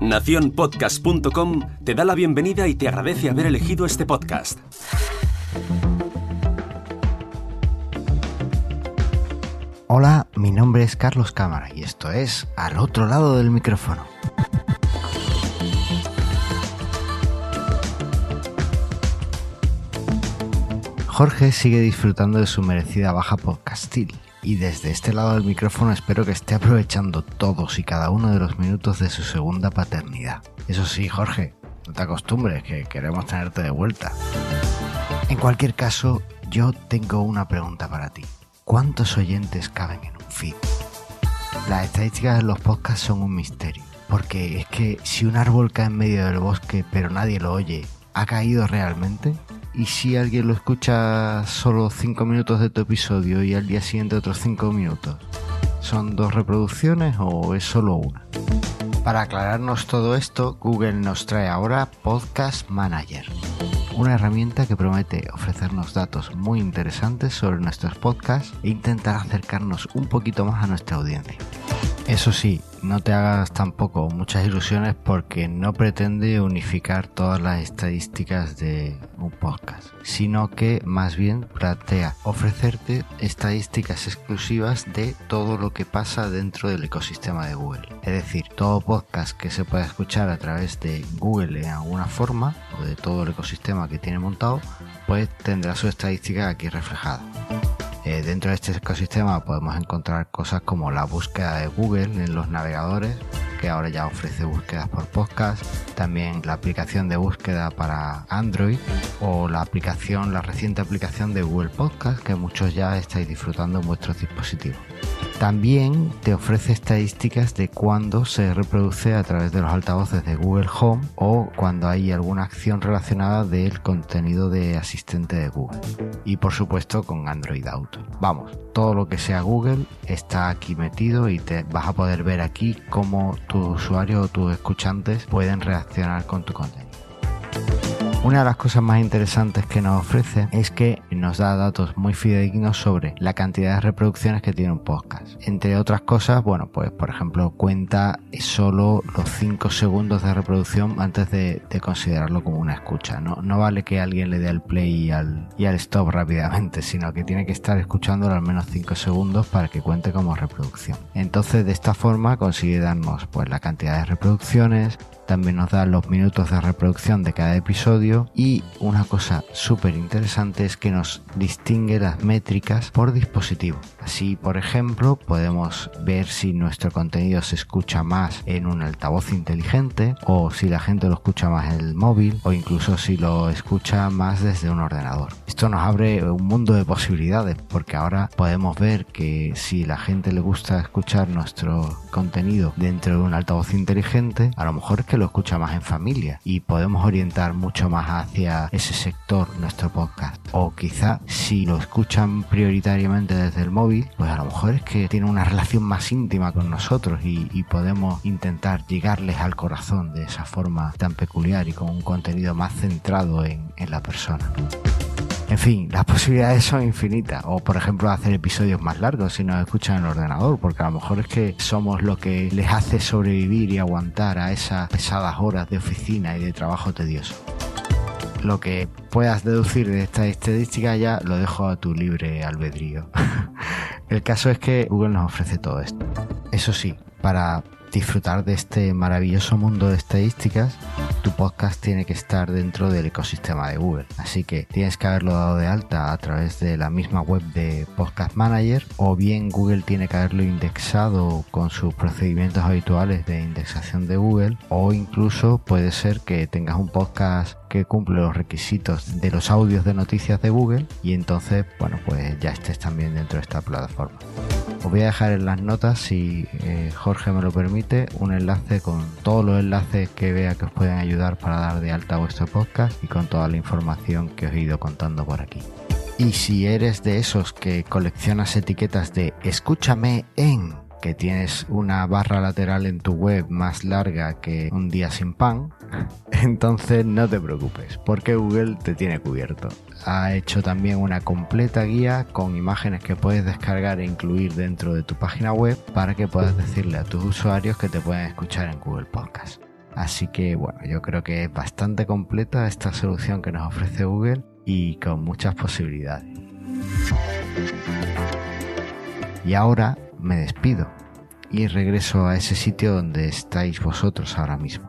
Naciónpodcast.com te da la bienvenida y te agradece haber elegido este podcast. Hola, mi nombre es Carlos Cámara y esto es Al otro lado del micrófono. Jorge sigue disfrutando de su merecida baja podcastil y desde este lado del micrófono espero que esté aprovechando todos y cada uno de los minutos de su segunda paternidad. Eso sí, Jorge, no te acostumbres que queremos tenerte de vuelta. En cualquier caso, yo tengo una pregunta para ti. ¿Cuántos oyentes caben en un feed? Las estadísticas de los podcasts son un misterio, porque es que si un árbol cae en medio del bosque pero nadie lo oye, ¿ha caído realmente? ¿Y si alguien lo escucha solo 5 minutos de tu episodio y al día siguiente otros 5 minutos? ¿Son dos reproducciones o es solo una? Para aclararnos todo esto, Google nos trae ahora Podcast Manager, una herramienta que promete ofrecernos datos muy interesantes sobre nuestros podcasts e intentar acercarnos un poquito más a nuestra audiencia. Eso sí, no te hagas tampoco muchas ilusiones porque no pretende unificar todas las estadísticas de un podcast, sino que más bien plantea ofrecerte estadísticas exclusivas de todo lo que pasa dentro del ecosistema de Google. Es decir, todo podcast que se pueda escuchar a través de Google en alguna forma o de todo el ecosistema que tiene montado, pues tendrá su estadística aquí reflejada. Eh, dentro de este ecosistema podemos encontrar cosas como la búsqueda de Google en los navegadores, que ahora ya ofrece búsquedas por podcast, también la aplicación de búsqueda para Android o la aplicación, la reciente aplicación de Google Podcast que muchos ya estáis disfrutando en vuestros dispositivos. También te ofrece estadísticas de cuando se reproduce a través de los altavoces de Google Home o cuando hay alguna acción relacionada del contenido de asistente de Google. Y por supuesto con Android Auto. Vamos, todo lo que sea Google está aquí metido y te vas a poder ver aquí cómo tu usuario o tus escuchantes pueden reaccionar con tu contenido. Una de las cosas más interesantes que nos ofrece es que nos da datos muy fidedignos sobre la cantidad de reproducciones que tiene un podcast. Entre otras cosas, bueno, pues por ejemplo cuenta solo los 5 segundos de reproducción antes de, considerarlo como una escucha. No, vale que alguien le dé al play y al, y al stop rápidamente, sino que tiene que estar escuchándolo al menos 5 segundos para que cuente como reproducción. Entonces de esta forma consigue darnos pues la cantidad de reproducciones, también nos da los minutos de reproducción de cada episodio y una cosa súper interesante es que nos distingue las métricas por dispositivo. Así, por ejemplo, podemos ver si nuestro contenido se escucha más en un altavoz inteligente o si la gente lo escucha más en el móvil o incluso si lo escucha más desde un ordenador. Esto nos abre un mundo de posibilidades porque ahora podemos ver que si la gente le gusta escuchar nuestro contenido dentro de un altavoz inteligente, a lo mejor es que lo escucha más en familia y podemos orientar mucho más hacia ese sector nuestro podcast. O quizá si lo escuchan prioritariamente desde el móvil, pues a lo mejor es que tiene una relación más íntima con nosotros y, podemos intentar llegarles al corazón de esa forma tan peculiar y con un contenido más centrado en, en la persona. En fin, las posibilidades son infinitas. O por ejemplo hacer episodios más largos si nos escuchan en el ordenador, porque a lo mejor es que somos lo que les hace sobrevivir y aguantar a esas pesadas horas de oficina y de trabajo tedioso lo que puedas deducir de esta estadística ya lo dejo a tu libre albedrío. El caso es que Google nos ofrece todo esto. Eso sí, para disfrutar de este maravilloso mundo de estadísticas, tu podcast tiene que estar dentro del ecosistema de Google. Así que tienes que haberlo dado de alta a través de la misma web de Podcast Manager o bien Google tiene que haberlo indexado con sus procedimientos habituales de indexación de Google o incluso puede ser que tengas un podcast que cumple los requisitos de los audios de noticias de Google y entonces, bueno, pues ya estés también dentro de esta plataforma. Os voy a dejar en las notas, si eh, Jorge me lo permite, un enlace con todos los enlaces que vea que os pueden ayudar para dar de alta vuestro podcast y con toda la información que os he ido contando por aquí. Y si eres de esos que coleccionas etiquetas de escúchame en que tienes una barra lateral en tu web más larga que un día sin pan, entonces no te preocupes, porque Google te tiene cubierto. Ha hecho también una completa guía con imágenes que puedes descargar e incluir dentro de tu página web para que puedas decirle a tus usuarios que te pueden escuchar en Google Podcast. Así que bueno, yo creo que es bastante completa esta solución que nos ofrece Google y con muchas posibilidades. Y ahora me despido y regreso a ese sitio donde estáis vosotros ahora mismo,